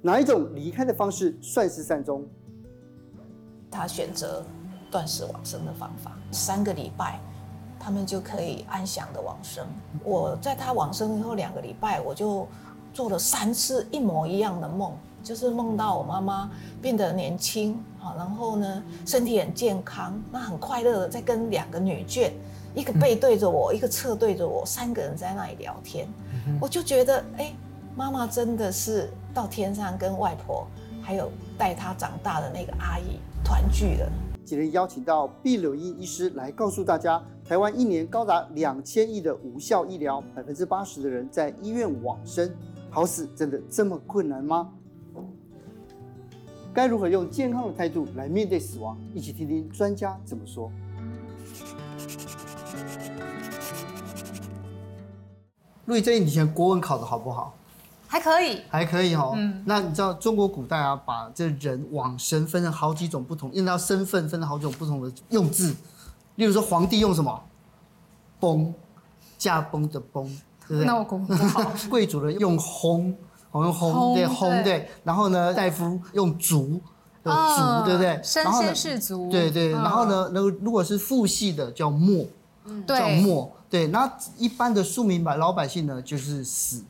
哪一种离开的方式算是善终？他选择断食往生的方法，三个礼拜，他们就可以安详的往生。我在他往生以后两个礼拜，我就做了三次一模一样的梦，就是梦到我妈妈变得年轻，然后呢身体很健康，那很快乐的在跟两个女眷，一个背对着我，一个侧对着我，三个人在那里聊天，我就觉得，哎，妈妈真的是到天上跟外婆，还有带她长大的那个阿姨。团聚了。今天邀请到毕柳英医师来告诉大家，台湾一年高达两千亿的无效医疗，百分之八十的人在医院往生，好死真的这么困难吗？该如何用健康的态度来面对死亡？一起听听专家怎么说。陆怡，这以前国文考得好不好？还可以，还可以哦。嗯，那你知道中国古代啊，把这人往生分成好几种不同，因为他身份分成好几种不同的用字。例如说，皇帝用什么？崩，驾崩的崩，对不对？那我功不好。贵族的用薨，我用薨，对薨对。然后呢，大夫用卒，有卒，对不对？身先士卒。对对。然后呢，那如果是父系的叫没，叫末。对。那一般的庶民百老百姓呢，就是死。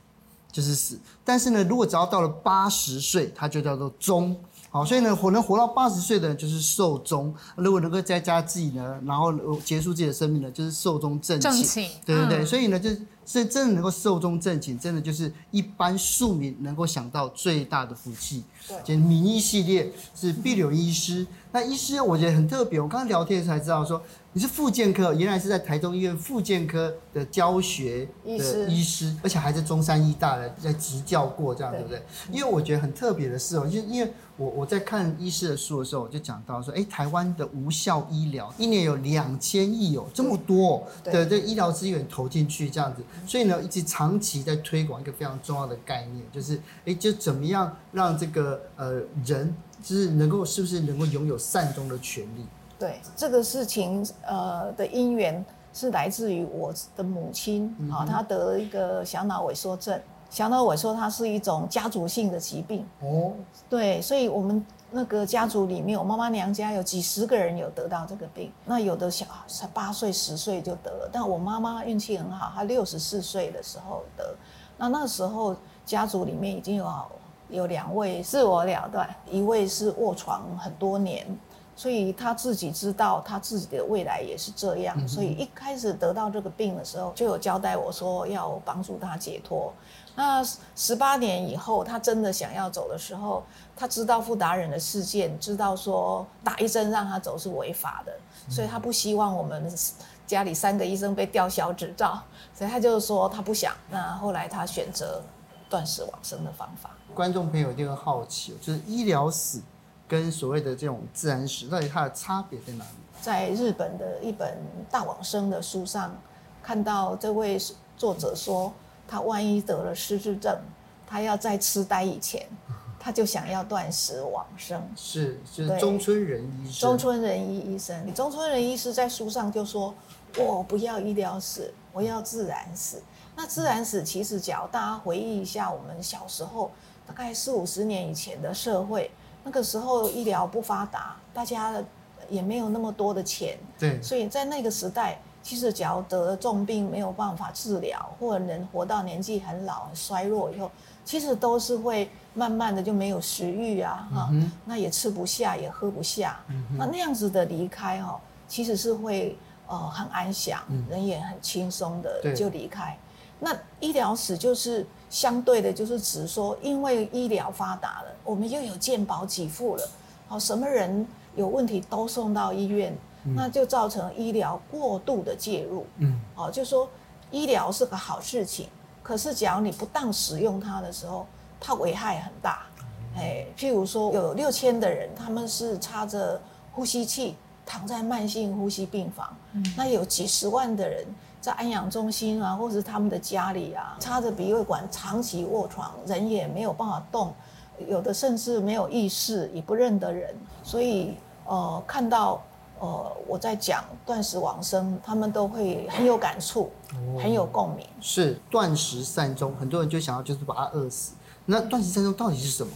就是死，但是呢，如果只要到了八十岁，它就叫做终。好，所以呢，活能活到八十岁的人就是寿终。如果能够在家自己呢，然后结束自己的生命呢，就是寿终正寝。正对对对，嗯、所以呢，就是是真的能够寿终正寝，真的就是一般庶民能够想到最大的福气。对，就名医系列是必柳医师。那医师我觉得很特别，我刚刚聊天的时候才知道说。你是复健科，原来是在台中医院复健科的教学的医师，医师而且还在中山医大的在执教过，这样对不对？因为我觉得很特别的是哦，就因为我我在看医师的书的时候，我就讲到说，哎，台湾的无效医疗一年有两千亿哦，这么多的这医疗资源投进去这样子，所以呢，一直长期在推广一个非常重要的概念，就是哎，就怎么样让这个呃人就是能够是不是能够拥有善终的权利？对这个事情，呃的因缘是来自于我的母亲啊、嗯哦，她得了一个小脑萎缩症。小脑萎缩它是一种家族性的疾病哦，对，所以我们那个家族里面，我妈妈娘家有几十个人有得到这个病。那有的小才八岁、十岁就得了，但我妈妈运气很好，她六十四岁的时候得。那那时候家族里面已经有有两位自我了断，一位是卧床很多年。所以他自己知道他自己的未来也是这样，所以一开始得到这个病的时候，就有交代我说要帮助他解脱。那十八年以后，他真的想要走的时候，他知道富达人的事件，知道说打一针让他走是违法的，所以他不希望我们家里三个医生被吊销执照，所以他就说他不想。那后来他选择断食往生的方法。观众朋友一定会好奇，就是医疗死。跟所谓的这种自然死，到底它的差别在哪里？在日本的一本大往生的书上，看到这位作者说，他万一得了失智症，他要在痴呆以前，他就想要断食往生。是，就是中村仁医生。中村仁一医生，中村仁医师在书上就说：“我不要医疗死，我要自然死。”那自然死其实，只要大家回忆一下，我们小时候大概四五十年以前的社会。那个时候医疗不发达，大家也没有那么多的钱，对，所以在那个时代，其实只要得了重病没有办法治疗，或者人活到年纪很老很衰弱以后，其实都是会慢慢的就没有食欲啊，哈、那也吃不下也喝不下，嗯、那那样子的离开哈，其实是会呃很安详，嗯、人也很轻松的就离开。那医疗史就是。相对的，就是指说，因为医疗发达了，我们又有健保给付了，好，什么人有问题都送到医院，嗯、那就造成医疗过度的介入。嗯，哦，就说医疗是个好事情，可是假如你不当使用它的时候，它危害很大。哎、嗯，譬如说有六千的人，他们是插着呼吸器躺在慢性呼吸病房，嗯、那有几十万的人。在安养中心啊，或是他们的家里啊，插着鼻胃管，长期卧床，人也没有办法动，有的甚至没有意识，也不认得人。所以，呃，看到呃我在讲断食往生，他们都会很有感触，哦、很有共鸣。是断食善终，很多人就想要就是把他饿死。那断食善终到底是什么？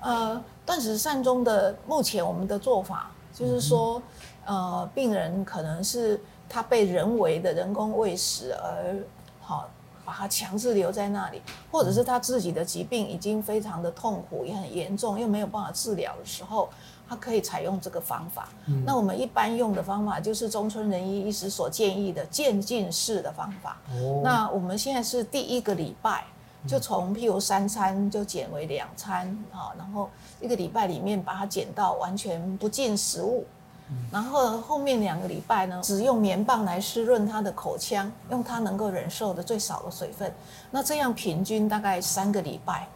呃，断食善终的目前我们的做法就是说，嗯、呃，病人可能是他被人为的人工喂食而好。把他强制留在那里，或者是他自己的疾病已经非常的痛苦，也很严重，又没有办法治疗的时候，他可以采用这个方法。嗯、那我们一般用的方法就是中村仁一医师所建议的渐进式的方法。哦、那我们现在是第一个礼拜，就从譬如三餐就减为两餐啊，然后一个礼拜里面把它减到完全不进食物。然后后面两个礼拜呢，只用棉棒来湿润他的口腔，用他能够忍受的最少的水分。那这样平均大概三个礼拜，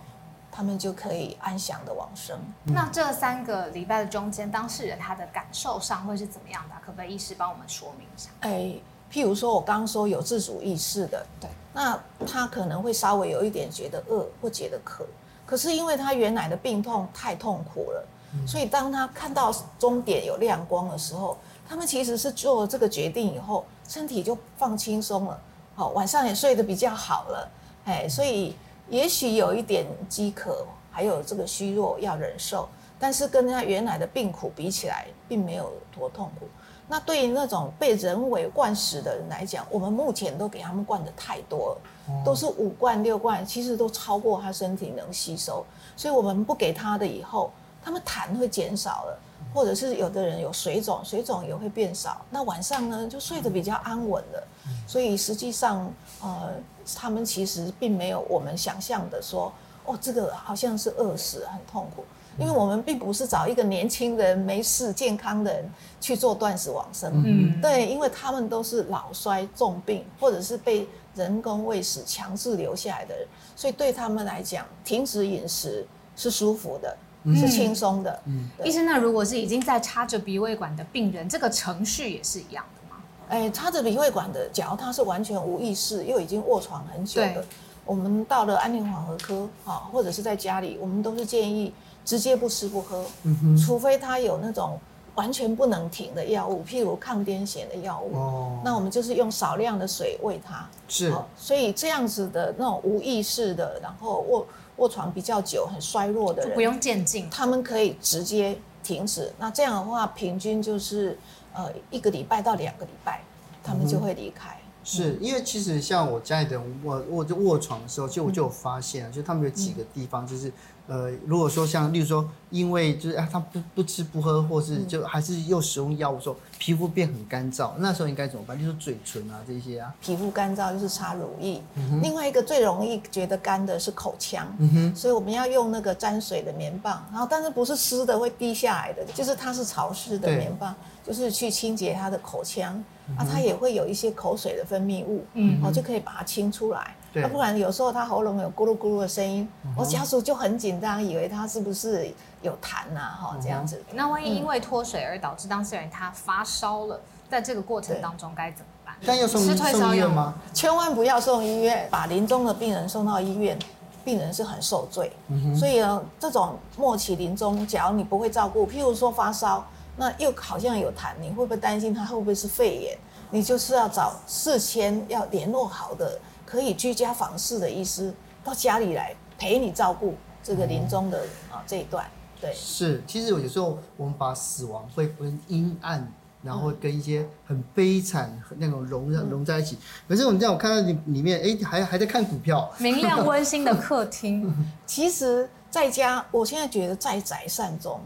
他们就可以安详的往生。嗯、那这三个礼拜的中间，当事人他的感受上会是怎么样的？可不可以医师帮我们说明一下？哎，譬如说我刚刚说有自主意识的，对，那他可能会稍微有一点觉得饿或觉得渴，可是因为他原来的病痛太痛苦了。所以，当他看到终点有亮光的时候，他们其实是做了这个决定以后，身体就放轻松了，好，晚上也睡得比较好了，哎，所以也许有一点饥渴，还有这个虚弱要忍受，但是跟他原来的病苦比起来，并没有多痛苦。那对于那种被人为灌食的人来讲，我们目前都给他们灌的太多了，都是五罐六罐，其实都超过他身体能吸收，所以我们不给他的以后。他们痰会减少了，或者是有的人有水肿，水肿也会变少。那晚上呢，就睡得比较安稳了。所以实际上，呃，他们其实并没有我们想象的说，哦，这个好像是饿死，很痛苦。因为我们并不是找一个年轻人、没事、健康的人去做断食往生。嗯，对，因为他们都是老衰重病，或者是被人工喂食强制留下来的人，所以对他们来讲，停止饮食是舒服的。是轻松的。嗯，医生，那如果是已经在插着鼻胃管的病人，这个程序也是一样的吗？哎，插着鼻胃管的，假如他是完全无意识，又已经卧床很久的，我们到了安宁缓和科啊，或者是在家里，我们都是建议直接不吃不喝，嗯，除非他有那种完全不能停的药物，譬如抗癫痫的药物，哦，那我们就是用少量的水喂他。是，所以这样子的那种无意识的，然后卧。卧床比较久、很衰弱的人，不用渐进，他们可以直接停止。那这样的话，平均就是呃一个礼拜到两个礼拜，他们就会离开。嗯、是因为其实像我家里的人卧卧就卧床的时候，就我就有发现就他们有几个地方就是。呃，如果说像，例如说，因为就是啊，他不不吃不喝，或是就还是又使用药物，说皮肤变很干燥，那时候应该怎么办？就是嘴唇啊这些啊。皮肤干燥就是擦乳液。嗯、另外一个最容易觉得干的是口腔，嗯、哼所以我们要用那个沾水的棉棒，然后但是不是湿的会滴下来的，就是它是潮湿的棉棒，就是去清洁他的口腔，嗯、啊，它也会有一些口水的分泌物，嗯哼，就可以把它清出来。对，不然有时候他喉咙有咕噜咕噜的声音，嗯、我家属就很紧张，以为他是不是有痰呐？哈，这样子。那万一因为脱水而导致当事人他发烧了，在这个过程当中该怎么办？但要送退烧药吗？千万不要送医院，把临终的病人送到医院，病人是很受罪。嗯、所以呢，这种末期临终，假如你不会照顾，譬如说发烧，那又好像有痰，你会不会担心他会不会是肺炎？你就是要找事先要联络好的。可以居家访视的医师到家里来陪你照顾这个临终的啊这一段，对，是。其实有时候我们把死亡会分阴暗，然后跟一些很悲惨那种融融在一起。可是我们这样，我看到你里面，哎，还还在看股票，明亮温馨的客厅。其实在家，我现在觉得在宅善终。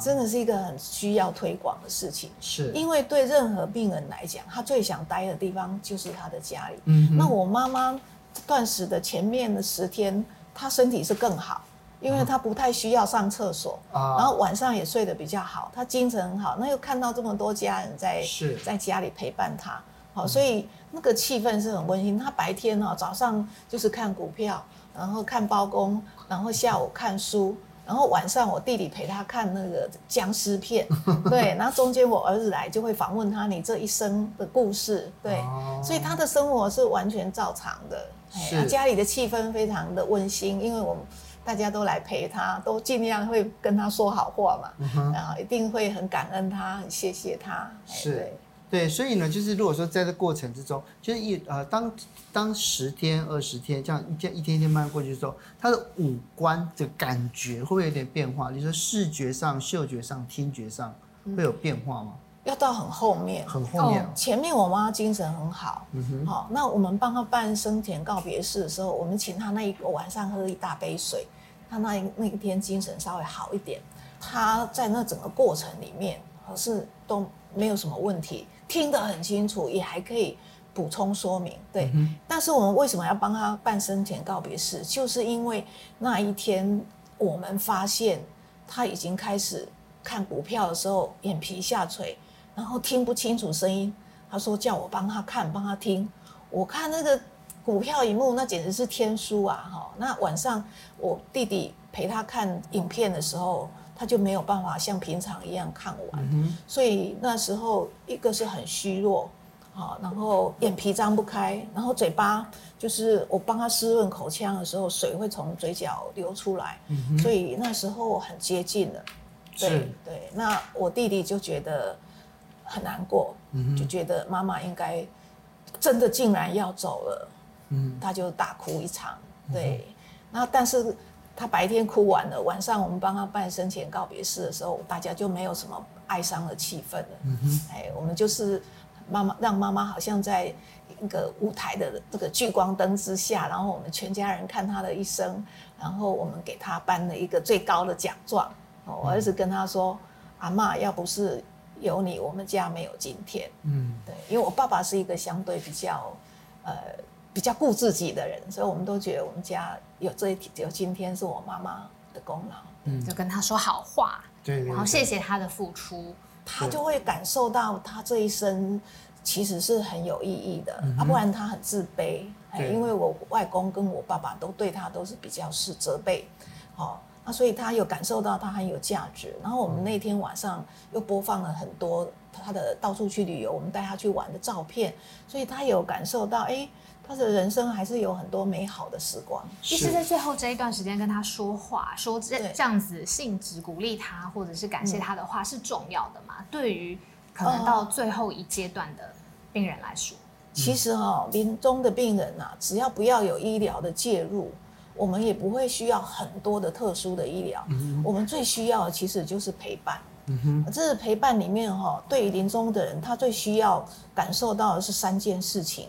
真的是一个很需要推广的事情，是因为对任何病人来讲，他最想待的地方就是他的家里。嗯，那我妈妈断食的前面的十天，她身体是更好，因为她不太需要上厕所，啊、然后晚上也睡得比较好，她精神很好。那又看到这么多家人在是在家里陪伴她，好，所以那个气氛是很温馨。她白天哈早上就是看股票，然后看包公，然后下午看书。然后晚上我弟弟陪他看那个僵尸片，对，然后中间我儿子来就会访问他，你这一生的故事，对，哦、所以他的生活是完全照常的，家里的气氛非常的温馨，因为我们大家都来陪他，都尽量会跟他说好话嘛，嗯、然后一定会很感恩他，很谢谢他，是。对对，所以呢，就是如果说在这过程之中，就是一呃，当当十天、二十天这样一天一天一天慢慢过去之后，他的五官的感觉会不会有点变化？你说视觉上、嗅觉上、听觉上会有变化吗？要到很后面，很后面。哦、前面我妈精神很好，嗯哼，好、哦。那我们帮她办生前告别式的时候，我们请她那一个晚上喝一大杯水，她那一那一天精神稍微好一点。她在那整个过程里面，可是都没有什么问题。听得很清楚，也还可以补充说明，对。嗯、但是我们为什么要帮他办生前告别式？就是因为那一天我们发现他已经开始看股票的时候眼皮下垂，然后听不清楚声音。他说叫我帮他看，帮他听。我看那个股票一幕，那简直是天书啊！哈，那晚上我弟弟陪他看影片的时候。他就没有办法像平常一样看完，嗯、所以那时候一个是很虚弱，啊，然后眼皮张不开，然后嘴巴就是我帮他湿润口腔的时候，水会从嘴角流出来，嗯、所以那时候很接近了。对对，那我弟弟就觉得很难过，嗯、就觉得妈妈应该真的竟然要走了，嗯、他就大哭一场。对，那、嗯、但是。他白天哭完了，晚上我们帮他办生前告别式的时候，大家就没有什么哀伤的气氛了。哎，我们就是妈妈让妈妈好像在一个舞台的这个聚光灯之下，然后我们全家人看他的一生，然后我们给他颁了一个最高的奖状。我儿子跟他说：“阿妈，要不是有你，我们家没有今天。”嗯，对，因为我爸爸是一个相对比较呃。比较顾自己的人，所以我们都觉得我们家有这一天，有今天是我妈妈的功劳。嗯，就跟她说好话，对，对，对，然后谢谢她的付出，她就会感受到她这一生其实是很有意义的。嗯、啊，不然她很自卑，哎因为我外公跟我爸爸都对她都是比较是责备，哦，那所以她有感受到她很有价值。然后我们那天晚上又播放了很多她的到处去旅游，我们带她去玩的照片，所以她有感受到，哎。他的人生还是有很多美好的时光。医师在最后这一段时间跟他说话，说这这样子性质鼓励他，或者是感谢他的话是重要的嘛？嗯、对于可能到最后一阶段的病人来说，其实哈、哦，临终的病人啊，只要不要有医疗的介入，我们也不会需要很多的特殊的医疗。嗯、我们最需要的其实就是陪伴。嗯哼，这是陪伴里面哈，对于临终的人，他最需要感受到的是三件事情。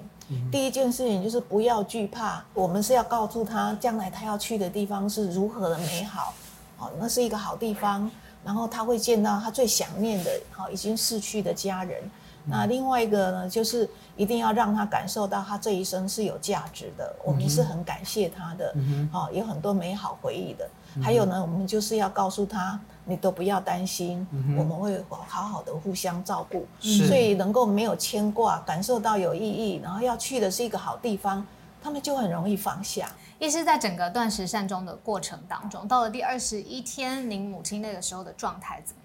第一件事情就是不要惧怕，我们是要告诉他，将来他要去的地方是如何的美好，哦，那是一个好地方，然后他会见到他最想念的，好已经逝去的家人。那另外一个呢，就是一定要让他感受到他这一生是有价值的，我们是很感谢他的，好有很多美好回忆的。还有呢，我们就是要告诉他，你都不要担心，我们会好好的互相照顾，所以能够没有牵挂，感受到有意义，然后要去的是一个好地方，他们就很容易放下。医师在整个断食善终的过程当中，到了第二十一天，您母亲那个时候的状态怎么？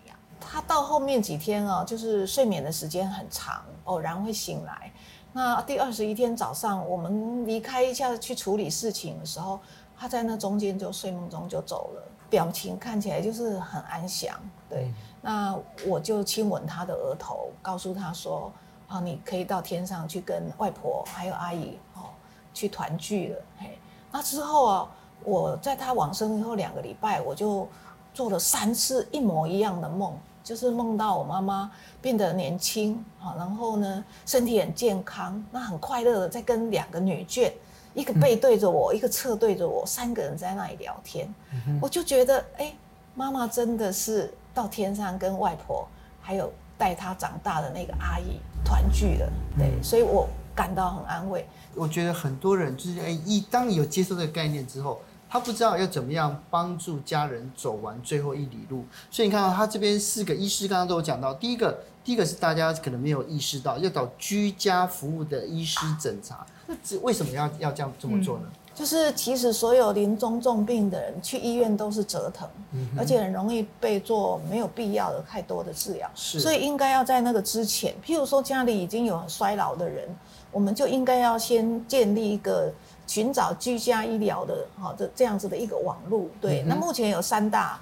他到后面几天啊，就是睡眠的时间很长，偶然会醒来。那第二十一天早上，我们离开一下去处理事情的时候，他在那中间就睡梦中就走了，表情看起来就是很安详。对，那我就亲吻他的额头，告诉他说：“啊，你可以到天上去跟外婆还有阿姨哦去团聚了。”嘿，那之后啊，我在他往生以后两个礼拜，我就做了三次一模一样的梦。就是梦到我妈妈变得年轻，然后呢，身体很健康，那很快乐的在跟两个女眷，一个背对着我，嗯、一个侧对着我，三个人在那里聊天，嗯、我就觉得，哎，妈妈真的是到天上跟外婆还有带她长大的那个阿姨团聚了，对，嗯、所以我感到很安慰。我觉得很多人就是，哎，一当你有接受这个概念之后。他不知道要怎么样帮助家人走完最后一里路，所以你看到他这边四个医师刚刚都有讲到，第一个，第一个是大家可能没有意识到要找居家服务的医师诊查，那这为什么要要这样这么做呢？就是其实所有临终重病的人去医院都是折腾，嗯、而且很容易被做没有必要的太多的治疗，是所以应该要在那个之前，譬如说家里已经有很衰老的人，我们就应该要先建立一个。寻找居家医疗的，好这这样子的一个网络，对。嗯、那目前有三大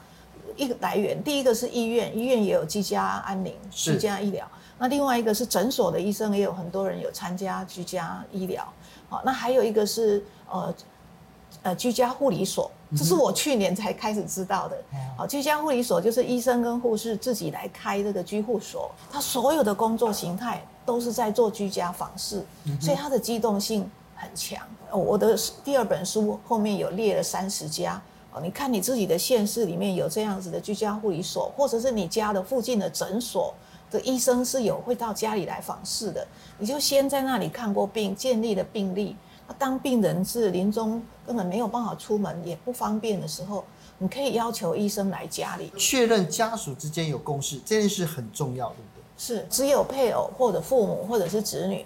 一个来源，第一个是医院，医院也有居家安宁、居家医疗。那另外一个是诊所的医生，也有很多人有参加居家医疗。好，那还有一个是呃呃居家护理所，这是我去年才开始知道的。好，居家护理所就是医生跟护士自己来开这个居护所，他所有的工作形态都是在做居家访视，所以他的机动性很强。我的第二本书后面有列了三十家。哦，你看你自己的县市里面有这样子的居家护理所，或者是你家的附近的诊所的医生是有会到家里来访视的，你就先在那里看过病，建立了病历。那当病人是临终根本没有办法出门，也不方便的时候，你可以要求医生来家里确认家属之间有共识，这件事很重要，对不对？是，只有配偶或者父母或者是子女，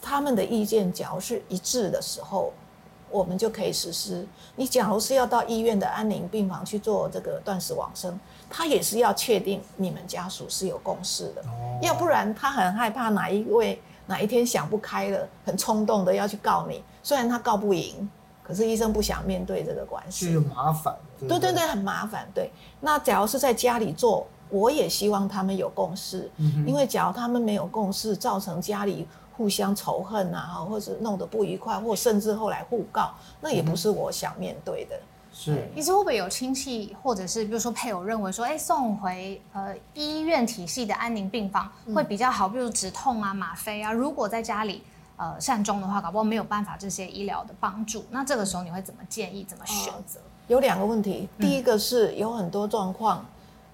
他们的意见假如是一致的时候。我们就可以实施。你假如是要到医院的安宁病房去做这个断食往生，他也是要确定你们家属是有共识的，要不然他很害怕哪一位哪一天想不开了，很冲动的要去告你。虽然他告不赢，可是医生不想面对这个关系，是麻烦。对对对，很麻烦。对，那假如是在家里做，我也希望他们有共识，因为假如他们没有共识，造成家里。互相仇恨啊，或者弄得不愉快，或甚至后来互告，那也不是我想面对的。是，其实会不会有亲戚，或者是比如说配偶认为说，哎、欸，送回呃医院体系的安宁病房会比较好，比如止痛啊、吗啡啊。如果在家里呃善终的话，搞不好没有办法这些医疗的帮助。那这个时候你会怎么建议？怎么选择？呃，有两个问题，第一个是有很多状况。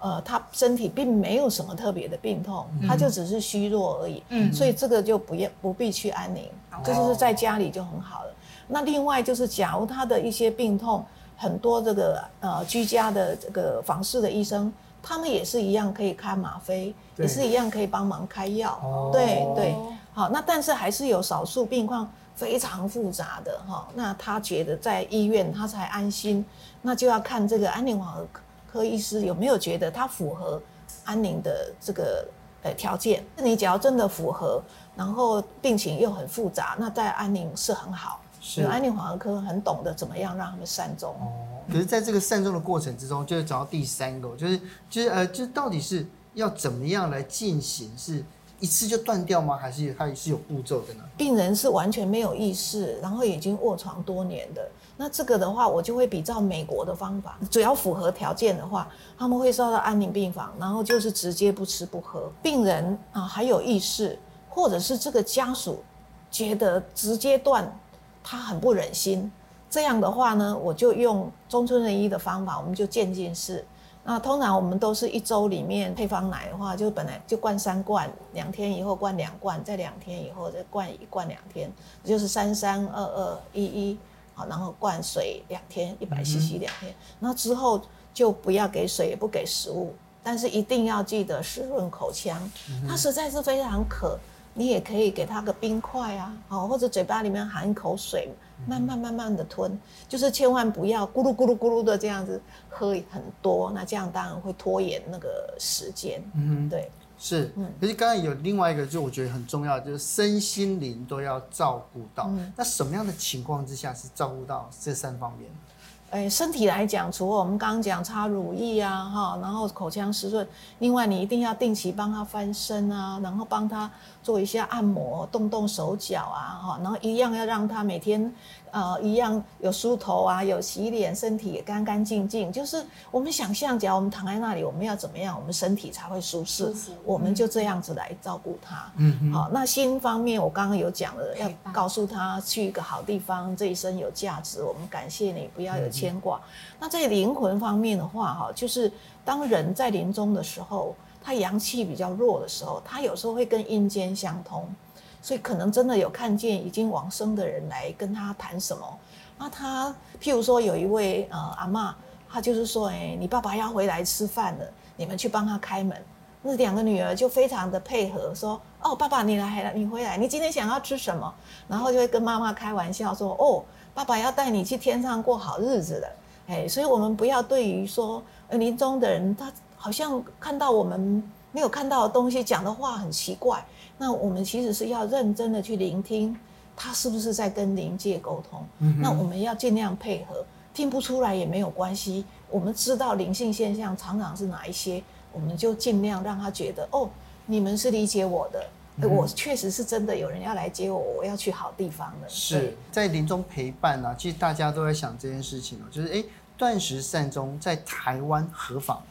呃，他身体并没有什么特别的病痛，他就只是虚弱而已，嗯，所以这个就不要不必去安宁，这就、嗯、是在家里就很好了。那另外就是，假如他的一些病痛，很多这个呃居家的这个房事的医生，他们也是一样可以开吗啡，也是一样可以帮忙开药，哦、对对，好，那但是还是有少数病况非常复杂的哈，那他觉得在医院他才安心，那就要看这个安宁缓和科医师有没有觉得他符合安宁的这个呃条件？那你只要真的符合，然后病情又很复杂，那在安宁是很好。是安宁缓和科很懂得怎么样让他们善终。哦。可是在这个善终的过程之中，就是找到第三个，就是就是呃，就到底是要怎么样来进行？是一次就断掉吗？还是它是有步骤的呢？病人是完全没有意识，然后已经卧床多年的。那这个的话，我就会比照美国的方法，只要符合条件的话，他们会送到安宁病房，然后就是直接不吃不喝。病人啊还有意识，或者是这个家属觉得直接断，他很不忍心。这样的话呢，我就用中村仁一的方法，我们就渐进式。那通常我们都是一周里面配方奶的话，就本来就灌三罐，两天以后灌两罐，再两天以后再灌一罐两天，就是三三二二一一。好，然后灌水两天，一百 CC 两天，那之后就不要给水，也不给食物，但是一定要记得湿润口腔。它实在是非常渴，你也可以给它个冰块啊，好，或者嘴巴里面含一口水，慢慢慢慢的吞，就是千万不要咕噜咕噜咕噜的这样子喝很多，那这样当然会拖延那个时间。嗯，对。是，可是刚才有另外一个，就我觉得很重要，就是身心灵都要照顾到。嗯、那什么样的情况之下是照顾到这三方面？哎，身体来讲，除了我们刚刚讲擦乳液啊，哈，然后口腔湿润，另外你一定要定期帮他翻身啊，然后帮他做一下按摩，动动手脚啊，哈，然后一样要让他每天。呃，一样有梳头啊，有洗脸，身体也干干净净。就是我们想象，只要我们躺在那里，我们要怎么样，我们身体才会舒适？舒适，我们就这样子来照顾他。嗯，好。那心方面，我刚刚有讲了，要告诉他去一个好地方，这一生有价值，我们感谢你，不要有牵挂。嗯、那在灵魂方面的话，哈，就是当人在临终的时候，他阳气比较弱的时候，他有时候会跟阴间相通。所以可能真的有看见已经往生的人来跟他谈什么，那他譬如说有一位呃阿嬷，他就是说，哎，你爸爸要回来吃饭了，你们去帮他开门。那两个女儿就非常的配合，说，哦，爸爸你来了，你回来，你今天想要吃什么？然后就会跟妈妈开玩笑说，哦，爸爸要带你去天上过好日子了。哎，所以我们不要对于说临终的人，他好像看到我们没有看到的东西，讲的话很奇怪。那我们其实是要认真的去聆听，他是不是在跟灵界沟通？嗯、那我们要尽量配合，听不出来也没有关系，我们知道灵性现象常常是哪一些，我们就尽量让他觉得哦，你们是理解我的，嗯、我确实是真的有人要来接我，我要去好地方的。是在临终陪伴啊，其实大家都在想这件事情哦，就是哎，断食善终在台湾合法？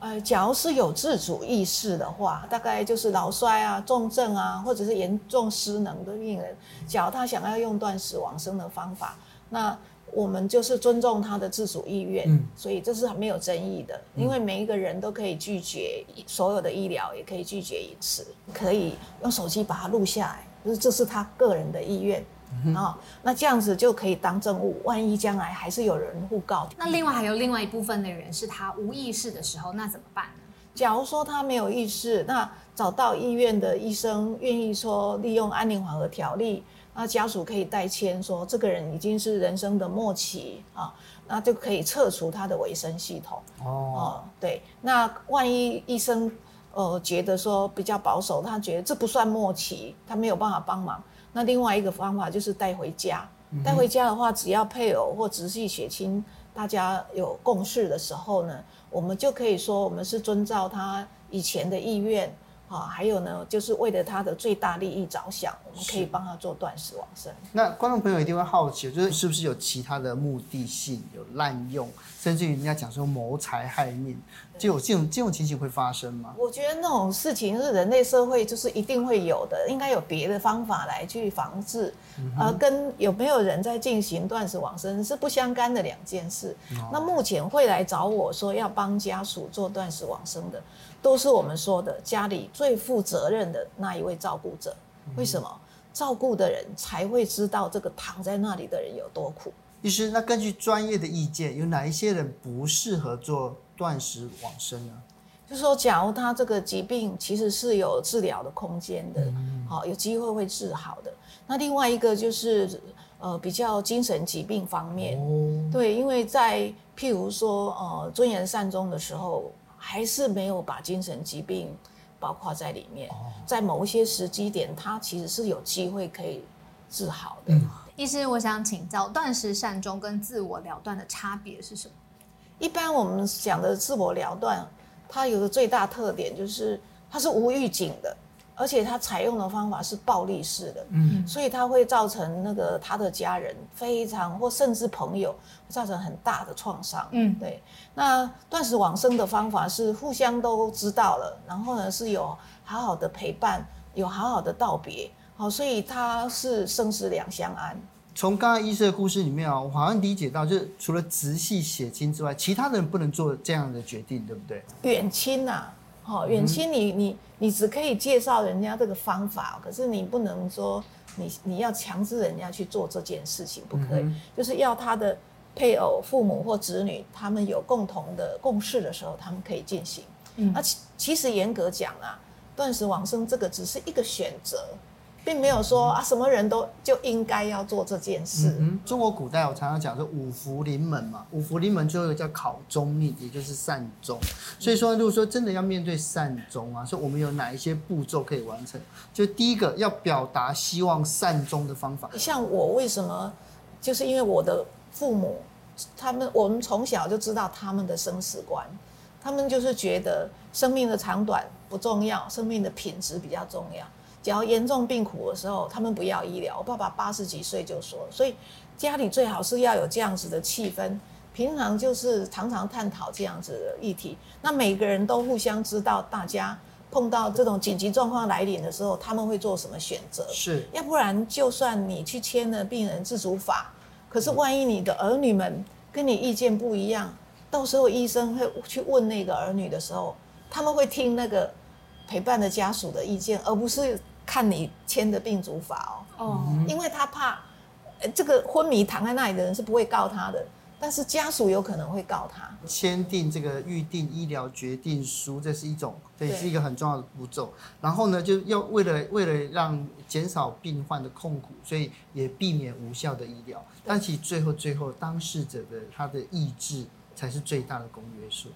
呃，假如是有自主意识的话，大概就是脑衰啊、重症啊，或者是严重失能的病人，假如他想要用断食往生的方法，那我们就是尊重他的自主意愿，嗯、所以这是没有争议的，因为每一个人都可以拒绝所有的医疗，也可以拒绝饮食，可以用手机把它录下来，就是这是他个人的意愿。嗯、哦，那这样子就可以当证物。万一将来还是有人互告，那另外还有另外一部分的人是他无意识的时候，那怎么办呢？假如说他没有意识，那找到医院的医生愿意说利用安宁缓和条例，那家属可以代签说这个人已经是人生的末期啊，那就可以撤除他的维生系统。哦，哦，对，那万一医生呃觉得说比较保守，他觉得这不算末期，他没有办法帮忙。那另外一个方法就是带回家，带回家的话，只要配偶或直系血亲大家有共识的时候呢，我们就可以说我们是遵照他以前的意愿。啊，还有呢，就是为了他的最大利益着想，我们可以帮他做断食往生。那观众朋友一定会好奇，就是是不是有其他的目的性，有滥用，甚至于人家讲说谋财害命，就有这种这种情形会发生吗？我觉得那种事情是人类社会就是一定会有的，应该有别的方法来去防治，嗯、呃，跟有没有人在进行断食往生是不相干的两件事。哦、那目前会来找我说要帮家属做断食往生的。都是我们说的家里最负责任的那一位照顾者。为什么？照顾的人才会知道这个躺在那里的人有多苦。医师，那根据专业的意见，有哪一些人不适合做断食往生呢？就是说，假如他这个疾病其实是有治疗的空间的，好，有机会会治好的。那另外一个就是呃，比较精神疾病方面，对，因为在譬如说呃，尊严善终的时候。还是没有把精神疾病包括在里面，在某一些时机点，它其实是有机会可以治好的。医师，我想请教，断食善终跟自我了断的差别是什么？一般我们讲的自我了断，它有个最大特点就是它是无预警的。而且他采用的方法是暴力式的，嗯，所以他会造成那个他的家人非常或甚至朋友造成很大的创伤，嗯，对。那断食往生的方法是互相都知道了，然后呢是有好好的陪伴，有好好的道别，好，所以他是生死两相安。从刚刚医师的故事里面啊，我好像理解到，就是除了直系血亲之外，其他人不能做这样的决定，对不对？远亲呐。好，远亲你你你只可以介绍人家这个方法，可是你不能说你你要强制人家去做这件事情，不可以，嗯、就是要他的配偶、父母或子女，他们有共同的共识的时候，他们可以进行。嗯，那其其实严格讲啊，断食往生这个只是一个选择。并没有说啊，什么人都就应该要做这件事。嗯，中国古代我常常讲说五福临门嘛，五福临门最后一个叫考中命，也就是善终。所以说，如果说真的要面对善终啊，说我们有哪一些步骤可以完成？就第一个要表达希望善终的方法。像我为什么，就是因为我的父母，他们我们从小就知道他们的生死观，他们就是觉得生命的长短不重要，生命的品质比较重要。只要严重病苦的时候，他们不要医疗。我爸爸八十几岁就说，所以家里最好是要有这样子的气氛，平常就是常常探讨这样子的议题。那每个人都互相知道，大家碰到这种紧急状况来临的时候，他们会做什么选择？是，要不然就算你去签了病人自主法，可是万一你的儿女们跟你意见不一样，到时候医生会去问那个儿女的时候，他们会听那个陪伴的家属的意见，而不是。看你签的病主法哦，哦，因为他怕，这个昏迷躺在那里的人是不会告他的，但是家属有可能会告他。签订这个预定医疗决定书，这是一种，这是一个很重要的步骤。然后呢，就要为了为了让减少病患的痛苦，所以也避免无效的医疗。但其实最后最后，当事者的他的意志才是最大的公约数。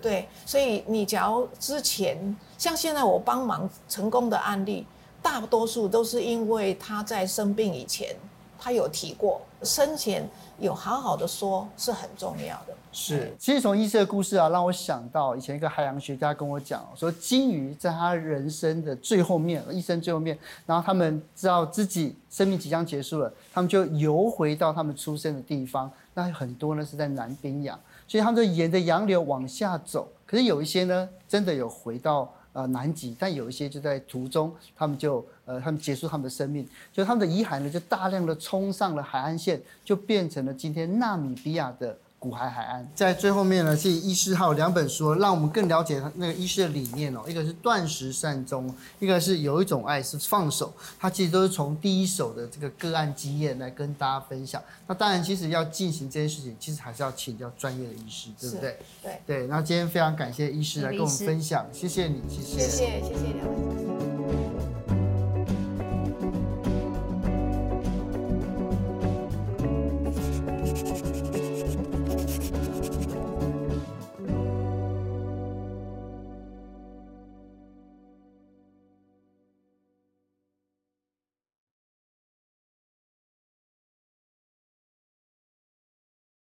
对，对，对，所以你只要之前像现在我帮忙成功的案例。大多数都是因为他在生病以前，他有提过生前有好好的说是很重要的。是，其实从医生的故事啊，让我想到以前一个海洋学家跟我讲，说鲸鱼在他人生的最后面，一生最后面，然后他们知道自己生命即将结束了，他们就游回到他们出生的地方。那很多呢是在南冰洋，所以他们就沿着洋流往下走。可是有一些呢，真的有回到呃南极，但有一些就在途中，他们就呃他们结束他们的生命，就他们的遗骸呢就大量的冲上了海岸线，就变成了今天纳米比亚的。古海海岸，在最后面呢，是医师还有两本书，让我们更了解他那个医师的理念哦。一个是断食善终，一个是有一种爱是放手。他其实都是从第一手的这个个案经验来跟大家分享。那当然，其实要进行这件事情，其实还是要请教专业的医师，对不对？对对。那今天非常感谢医师来跟我们分享，谢谢你，谢谢，谢谢，谢谢两位。